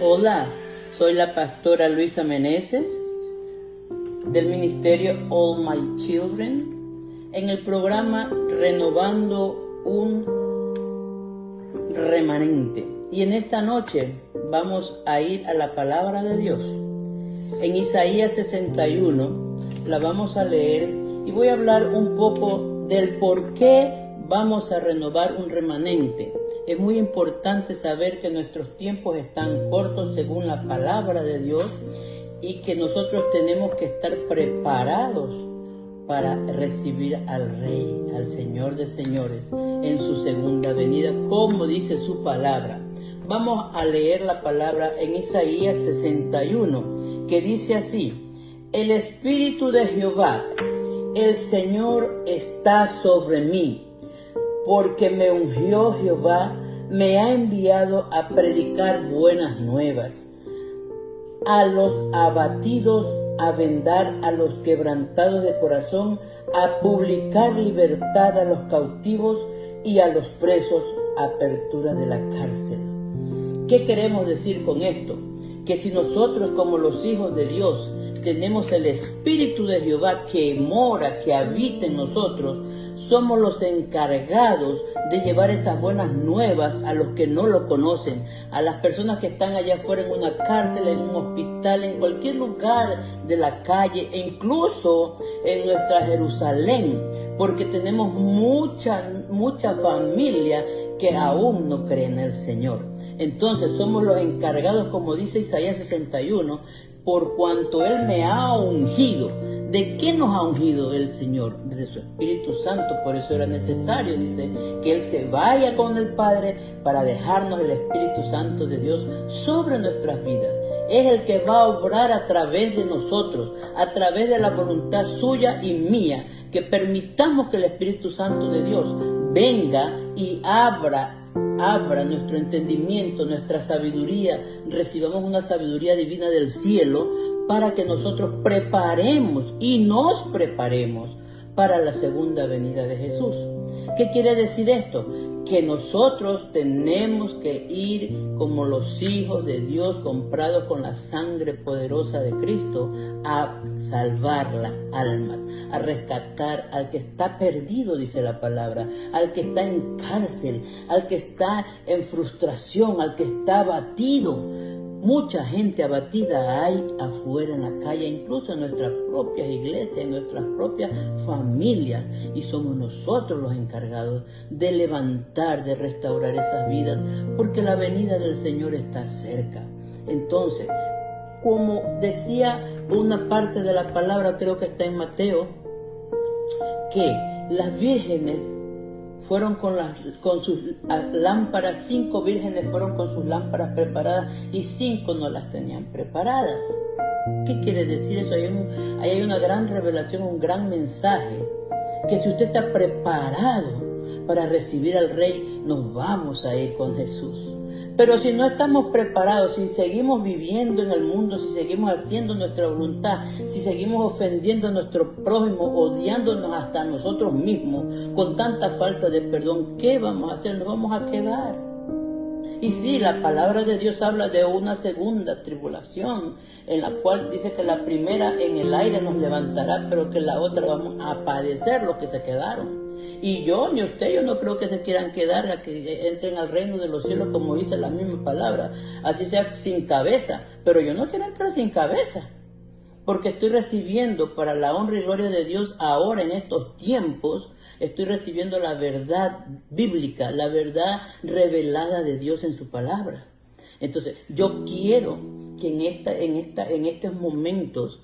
Hola, soy la pastora Luisa Meneses del ministerio All My Children en el programa Renovando un remanente. Y en esta noche vamos a ir a la palabra de Dios. En Isaías 61 la vamos a leer y voy a hablar un poco del por qué vamos a renovar un remanente. Es muy importante saber que nuestros tiempos están cortos según la palabra de Dios y que nosotros tenemos que estar preparados para recibir al Rey, al Señor de señores, en su segunda venida, como dice su palabra. Vamos a leer la palabra en Isaías 61, que dice así, el Espíritu de Jehová, el Señor está sobre mí porque me ungió Jehová, me ha enviado a predicar buenas nuevas, a los abatidos, a vendar a los quebrantados de corazón, a publicar libertad a los cautivos y a los presos, apertura de la cárcel. ¿Qué queremos decir con esto? Que si nosotros como los hijos de Dios tenemos el Espíritu de Jehová que mora, que habita en nosotros, somos los encargados de llevar esas buenas nuevas a los que no lo conocen, a las personas que están allá afuera en una cárcel, en un hospital, en cualquier lugar de la calle e incluso en nuestra Jerusalén, porque tenemos mucha, mucha familia que aún no cree en el Señor. Entonces somos los encargados, como dice Isaías 61, por cuanto Él me ha ungido. ¿De qué nos ha ungido el Señor? De su Espíritu Santo. Por eso era necesario, dice, que Él se vaya con el Padre para dejarnos el Espíritu Santo de Dios sobre nuestras vidas. Es el que va a obrar a través de nosotros, a través de la voluntad suya y mía, que permitamos que el Espíritu Santo de Dios venga y abra abra nuestro entendimiento, nuestra sabiduría, recibamos una sabiduría divina del cielo para que nosotros preparemos y nos preparemos para la segunda venida de Jesús. ¿Qué quiere decir esto? Que nosotros tenemos que ir como los hijos de Dios comprados con la sangre poderosa de Cristo a salvar las almas, a rescatar al que está perdido, dice la palabra, al que está en cárcel, al que está en frustración, al que está abatido Mucha gente abatida hay afuera en la calle, incluso en nuestras propias iglesias, en nuestras propias familias. Y somos nosotros los encargados de levantar, de restaurar esas vidas, porque la venida del Señor está cerca. Entonces, como decía una parte de la palabra, creo que está en Mateo, que las vírgenes fueron con, las, con sus lámparas, cinco vírgenes fueron con sus lámparas preparadas y cinco no las tenían preparadas. ¿Qué quiere decir eso? Hay ahí hay una gran revelación, un gran mensaje, que si usted está preparado para recibir al Rey, nos vamos a ir con Jesús. Pero si no estamos preparados, si seguimos viviendo en el mundo, si seguimos haciendo nuestra voluntad, si seguimos ofendiendo a nuestro prójimo, odiándonos hasta nosotros mismos, con tanta falta de perdón, ¿qué vamos a hacer? Nos vamos a quedar. Y sí, la palabra de Dios habla de una segunda tribulación, en la cual dice que la primera en el aire nos levantará, pero que la otra vamos a padecer los que se quedaron. Y yo ni usted, yo no creo que se quieran quedar a que entren al reino de los cielos como dice la misma palabra, así sea sin cabeza, pero yo no quiero entrar sin cabeza, porque estoy recibiendo para la honra y gloria de Dios ahora en estos tiempos, estoy recibiendo la verdad bíblica, la verdad revelada de Dios en su palabra. Entonces, yo quiero que en, esta, en, esta, en estos momentos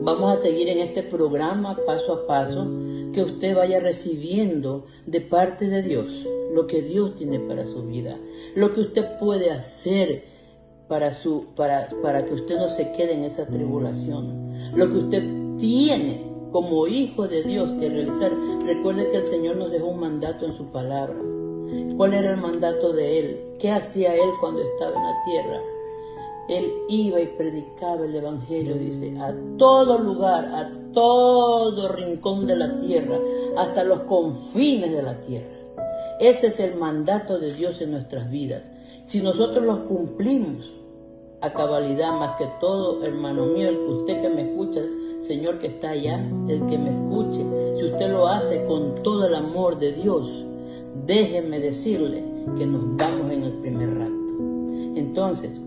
vamos a seguir en este programa paso a paso que usted vaya recibiendo de parte de Dios lo que Dios tiene para su vida, lo que usted puede hacer para, su, para, para que usted no se quede en esa tribulación, lo que usted tiene como hijo de Dios que realizar. Recuerde que el Señor nos dejó un mandato en su palabra. ¿Cuál era el mandato de Él? ¿Qué hacía Él cuando estaba en la tierra? Él iba y predicaba el Evangelio, dice, a todo lugar, a todo rincón de la tierra, hasta los confines de la tierra. Ese es el mandato de Dios en nuestras vidas. Si nosotros los cumplimos a cabalidad, más que todo, hermano mío, el que usted que me escucha, Señor que está allá, el que me escuche, si usted lo hace con todo el amor de Dios, déjeme decirle que nos vamos en el primer rato. Entonces,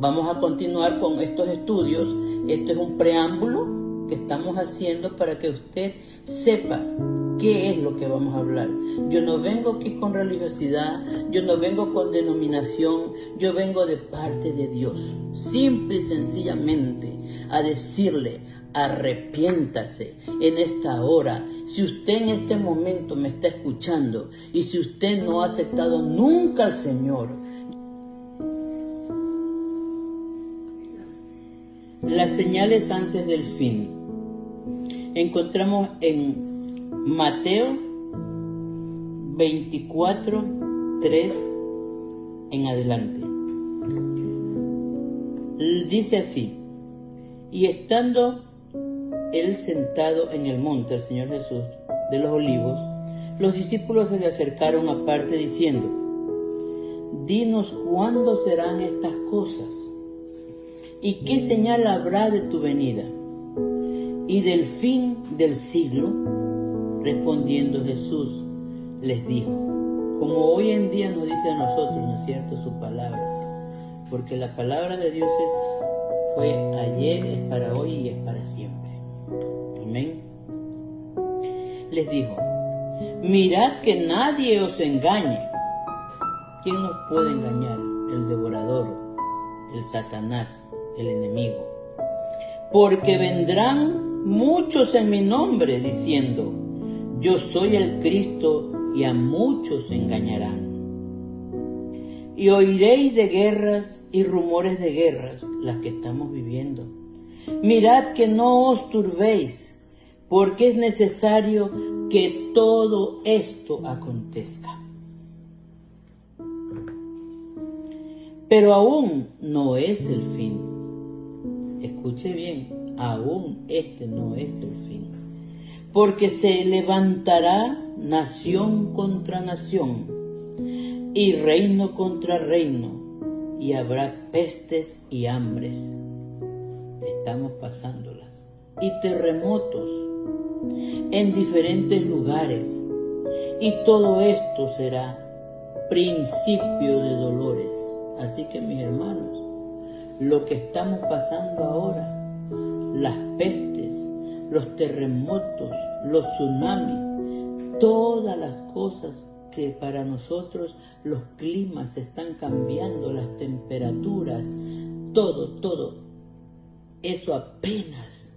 vamos a continuar con estos estudios. Esto es un preámbulo que estamos haciendo para que usted sepa qué es lo que vamos a hablar. Yo no vengo aquí con religiosidad, yo no vengo con denominación, yo vengo de parte de Dios. Simple y sencillamente a decirle, arrepiéntase en esta hora. Si usted en este momento me está escuchando y si usted no ha aceptado nunca al Señor, las señales antes del fin. Encontramos en Mateo 24, 3 en adelante. Dice así, y estando él sentado en el monte, el Señor Jesús, de los olivos, los discípulos se le acercaron aparte diciendo, Dinos cuándo serán estas cosas y qué señal habrá de tu venida y del fin del siglo. Respondiendo Jesús les dijo, como hoy en día nos dice a nosotros, ¿no es cierto?, su palabra, porque la palabra de Dios es, fue ayer, es para hoy y es para siempre. Amén. Les dijo, mirad que nadie os engañe. ¿Quién nos puede engañar? El devorador, el Satanás, el enemigo. Porque vendrán muchos en mi nombre diciendo, yo soy el Cristo y a muchos engañarán. Y oiréis de guerras y rumores de guerras, las que estamos viviendo. Mirad que no os turbéis porque es necesario que todo esto acontezca. Pero aún no es el fin. Escuche bien, aún este no es el fin. Porque se levantará nación contra nación y reino contra reino y habrá pestes y hambres. Estamos pasándolas. Y terremotos en diferentes lugares. Y todo esto será principio de dolores. Así que mis hermanos, lo que estamos pasando ahora, las pestes, los terremotos, los tsunamis, todas las cosas que para nosotros los climas están cambiando, las temperaturas, todo, todo, eso apenas,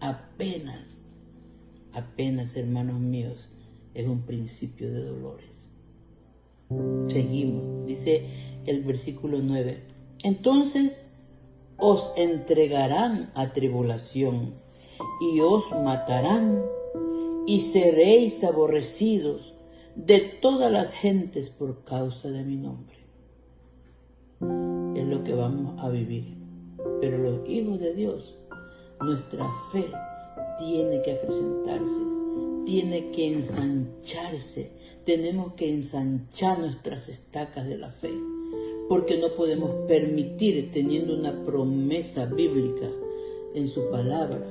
apenas apenas, hermanos míos, es un principio de dolores. Seguimos, dice el versículo 9. Entonces os entregarán a tribulación y os matarán y seréis aborrecidos de todas las gentes por causa de mi nombre. Es lo que vamos a vivir. Pero los hijos de Dios, nuestra fe tiene que acrecentarse, tiene que ensancharse. Tenemos que ensanchar nuestras estacas de la fe, porque no podemos permitir, teniendo una promesa bíblica en su palabra,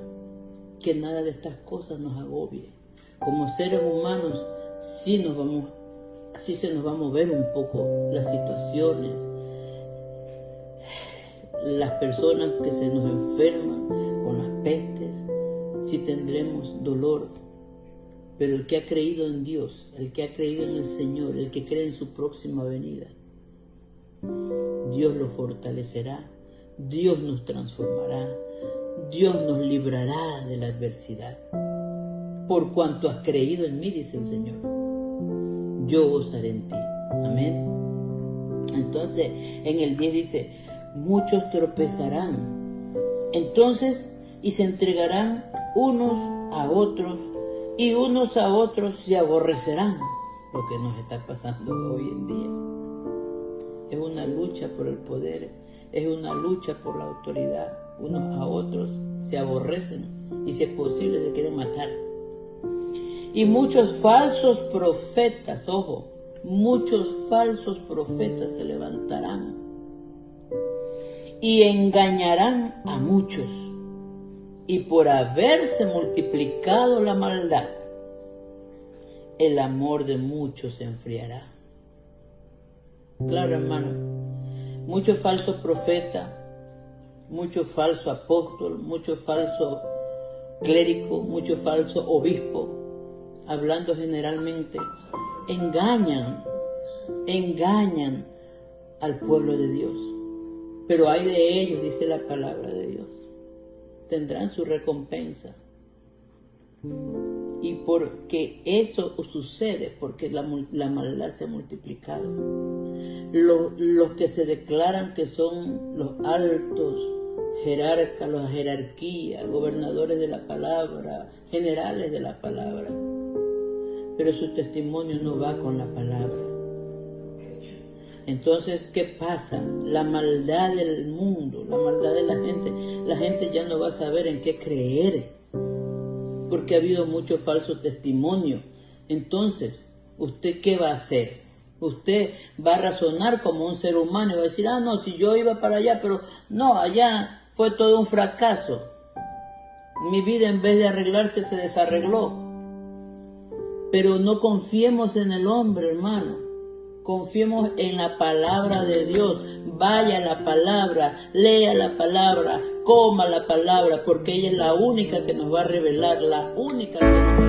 que nada de estas cosas nos agobie. Como seres humanos, sí nos vamos, así se nos va a mover un poco las situaciones, las personas que se nos enferman con las pestes, si tendremos dolor. Pero el que ha creído en Dios, el que ha creído en el Señor, el que cree en su próxima venida, Dios lo fortalecerá, Dios nos transformará, Dios nos librará de la adversidad. Por cuanto has creído en mí, dice el Señor, yo os haré en ti. Amén. Entonces, en el 10 dice, muchos tropezarán. Entonces, y se entregarán unos a otros y unos a otros se aborrecerán, lo que nos está pasando hoy en día. Es una lucha por el poder, es una lucha por la autoridad. Unos a otros se aborrecen y si es posible se quieren matar. Y muchos falsos profetas, ojo, muchos falsos profetas se levantarán y engañarán a muchos. Y por haberse multiplicado la maldad, el amor de muchos se enfriará. Claro, hermano, muchos falsos profetas, muchos falsos apóstoles, muchos falsos clérigos, muchos falsos obispos, hablando generalmente, engañan, engañan al pueblo de Dios. Pero hay de ellos, dice la palabra de Dios, tendrán su recompensa. Y porque eso sucede, porque la, maldad se ha multiplicado. Los, que se declaran que son los altos jerarcas, la jerarquía, gobernadores de la palabra, generales de la palabra, pero su testimonio no va con la palabra. Entonces, ¿qué pasa? La maldad del mundo, la maldad de la gente, la gente ya no va a saber en qué creer, porque ha habido mucho falso testimonio. Entonces, ¿usted qué va a hacer? Usted va a razonar como un ser humano y va a decir, ah, no, si yo iba para allá, pero no, allá fue todo un fracaso. Mi vida en vez de arreglarse se desarregló. Pero no confiemos en el hombre, hermano. Confiemos en la palabra de Dios. Vaya la palabra, lea la palabra, coma la palabra, porque ella es la única que nos va a revelar, la única que nos va a